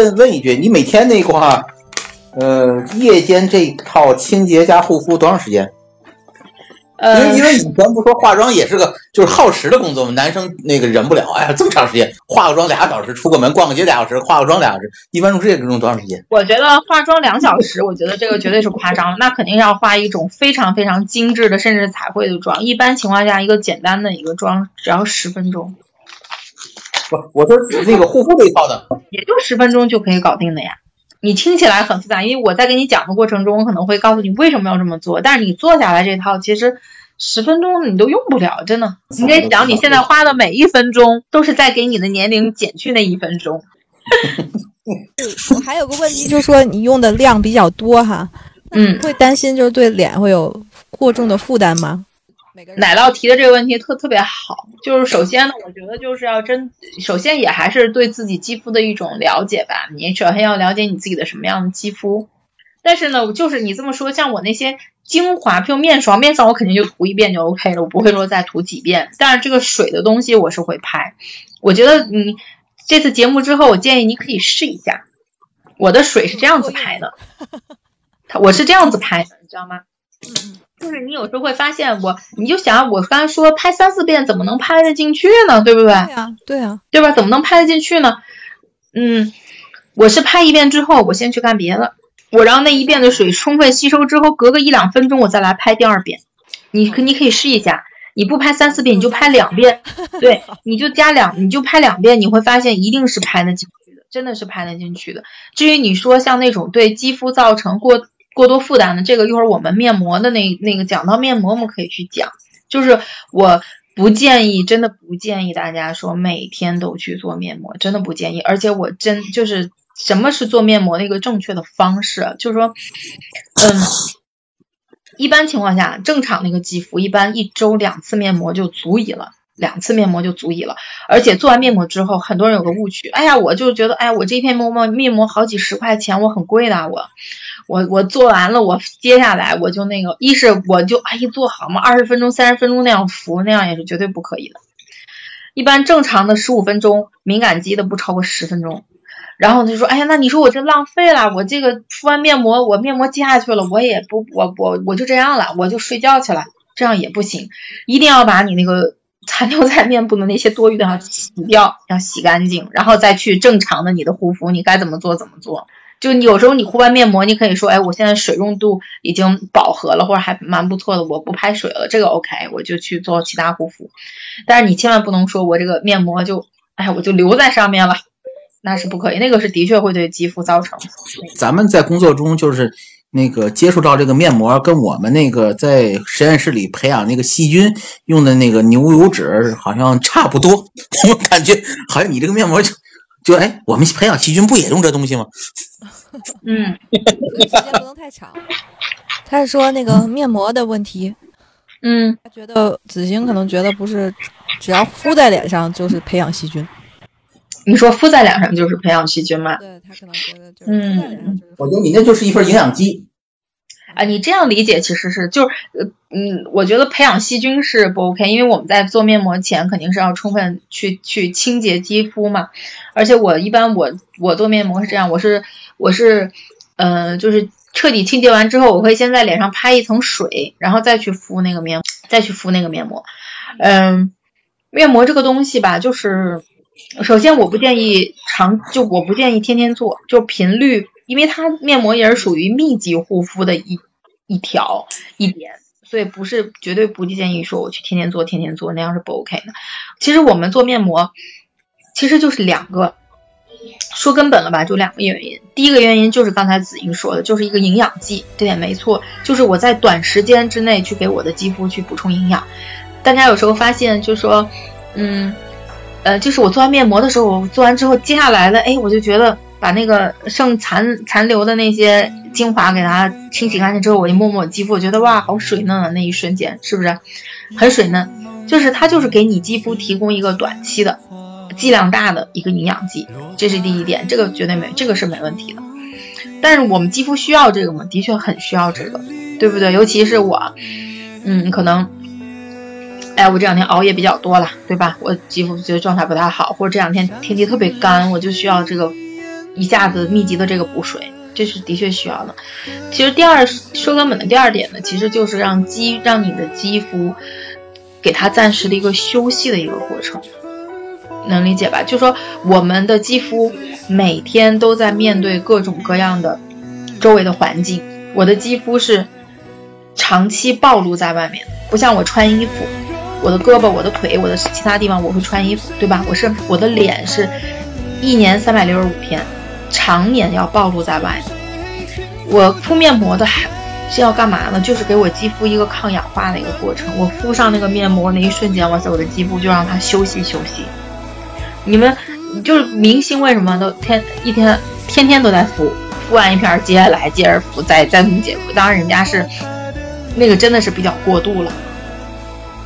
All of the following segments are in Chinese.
问问一句，你每天那块儿，呃，夜间这套清洁加护肤多长时间？因为呃因，为以前不说化妆也是个就是耗时的工作嘛，男生那个忍不了，哎呀这么长时间，化个妆俩小时，出个门逛个街俩小时，化个妆俩小时，一般用这个用多长时间？我觉得化妆两小时，我觉得这个绝对是夸张了。那肯定要化一种非常非常精致的，甚至彩绘的妆。一般情况下，一个简单的一个妆只要十分钟，不，我说那个护肤这一套的，也就十分钟就可以搞定的呀。你听起来很复杂，因为我在给你讲的过程中，我可能会告诉你为什么要这么做，但是你做下来这套，其实十分钟你都用不了，真的。你得想，你现在花的每一分钟都是在给你的年龄减去那一分钟。我还有个问题，就是说你用的量比较多哈，嗯，会担心就是对脸会有过重的负担吗？奶酪提的这个问题特特别好，就是首先呢，我觉得就是要真，首先也还是对自己肌肤的一种了解吧。你首先要了解你自己的什么样的肌肤，但是呢，就是你这么说，像我那些精华，譬如面霜，面霜我肯定就涂一遍就 OK 了，我不会说再涂几遍。但是这个水的东西我是会拍，我觉得你这次节目之后，我建议你可以试一下。我的水是这样子拍的，它我是这样子拍的，你知道吗？就是你有时候会发现我，你就想我刚才说拍三四遍怎么能拍得进去呢？对不对？对呀，对呀，对吧？怎么能拍得进去呢？嗯，我是拍一遍之后，我先去干别的，我让那一遍的水充分吸收之后，隔个一两分钟我再来拍第二遍。你可你可以试一下，你不拍三四遍，你就拍两遍，对，你就加两，你就拍两遍，你会发现一定是拍得进去的，真的是拍得进去的。至于你说像那种对肌肤造成过过多负担的，这个一会儿我们面膜的那那个讲到面膜，我们可以去讲。就是我不建议，真的不建议大家说每天都去做面膜，真的不建议。而且我真就是什么是做面膜的一个正确的方式，就是说，嗯，一般情况下，正常的一个肌肤，一般一周两次面膜就足以了。两次面膜就足以了，而且做完面膜之后，很多人有个误区，哎呀，我就觉得，哎呀，我这一片面膜面膜好几十块钱，我很贵的，我我我做完了，我接下来我就那个，一是我就哎一做好嘛，二十分钟、三十分钟那样敷，那样也是绝对不可以的。一般正常的十五分钟，敏感肌的不超过十分钟。然后他就说，哎呀，那你说我这浪费了，我这个敷完面膜，我面膜接下去了，我也不，我我我就这样了，我就睡觉去了，这样也不行，一定要把你那个 残留在面部的那些多余的要洗掉，要洗干净，然后再去正常的你的护肤，你该怎么做怎么做。就你有时候你敷完面膜，你可以说，哎，我现在水润度已经饱和了，或者还蛮不错的，我不拍水了，这个 OK，我就去做其他护肤。但是你千万不能说我这个面膜就，哎，我就留在上面了，那是不可以，那个是的确会对肌肤造成。咱们在工作中就是那个接触到这个面膜，跟我们那个在实验室里培养那个细菌用的那个牛油脂好像差不多，我感觉好像你这个面膜就就哎，我们培养细菌不也用这东西吗？嗯，时间不能太长。他是说那个面膜的问题，嗯，他觉得子欣可能觉得不是只要敷在脸上就是培养细菌，你说敷在脸上就是培养细菌吗？对他可能觉得就是敷在脸上就是。我觉得你那就是一份营养剂。啊，你这样理解其实是就是呃嗯，我觉得培养细菌是不 OK，因为我们在做面膜前肯定是要充分去去清洁肌肤嘛，而且我一般我我做面膜是这样，我是我是呃就是彻底清洁完之后，我会先在脸上拍一层水，然后再去敷那个面再去敷那个面膜，嗯，面膜这个东西吧，就是首先我不建议长就我不建议天天做，就频率。因为它面膜也是属于密集护肤的一一条一点，所以不是绝对不建议说我去天天做天天做那样是不 OK 的。其实我们做面膜其实就是两个，说根本了吧，就两个原因。第一个原因就是刚才子英说的，就是一个营养剂，这点没错，就是我在短时间之内去给我的肌肤去补充营养。大家有时候发现就说，嗯，呃，就是我做完面膜的时候，我做完之后，接下来的，哎，我就觉得。把那个剩残残留的那些精华给它清洗干净之后，我一摸摸肌肤，我觉得哇，好水嫩啊！那一瞬间是不是很水嫩？就是它就是给你肌肤提供一个短期的剂量大的一个营养剂，这是第一点，这个绝对没这个是没问题的。但是我们肌肤需要这个吗？的确很需要这个，对不对？尤其是我，嗯，可能。哎，我这两天熬夜比较多了，对吧？我肌肤觉得状态不太好，或者这两天天气特别干，我就需要这个一下子密集的这个补水，这是的确需要的。其实第二说根本的第二点呢，其实就是让肌让你的肌肤给它暂时的一个休息的一个过程，能理解吧？就说我们的肌肤每天都在面对各种各样的周围的环境，我的肌肤是长期暴露在外面，不像我穿衣服。我的胳膊、我的腿、我的其他地方，我会穿衣服，对吧？我是我的脸是，一年三百六十五天，常年要暴露在外。我敷面膜的还是要干嘛呢？就是给我肌肤一个抗氧化的一个过程。我敷上那个面膜那一瞬间，哇塞，我的肌肤就让它休息休息。你们就是明星，为什么都天一天天天都在敷？敷完一片，接下来接着敷，再再怎么解敷？当然，人家是那个真的是比较过度了。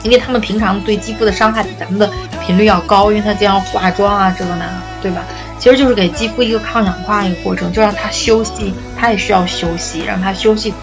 因为他们平常对肌肤的伤害比咱们的频率要高，因为他经常化妆啊，这个那，对吧？其实就是给肌肤一个抗氧化一个过程，就让它休息，它也需要休息，让它休息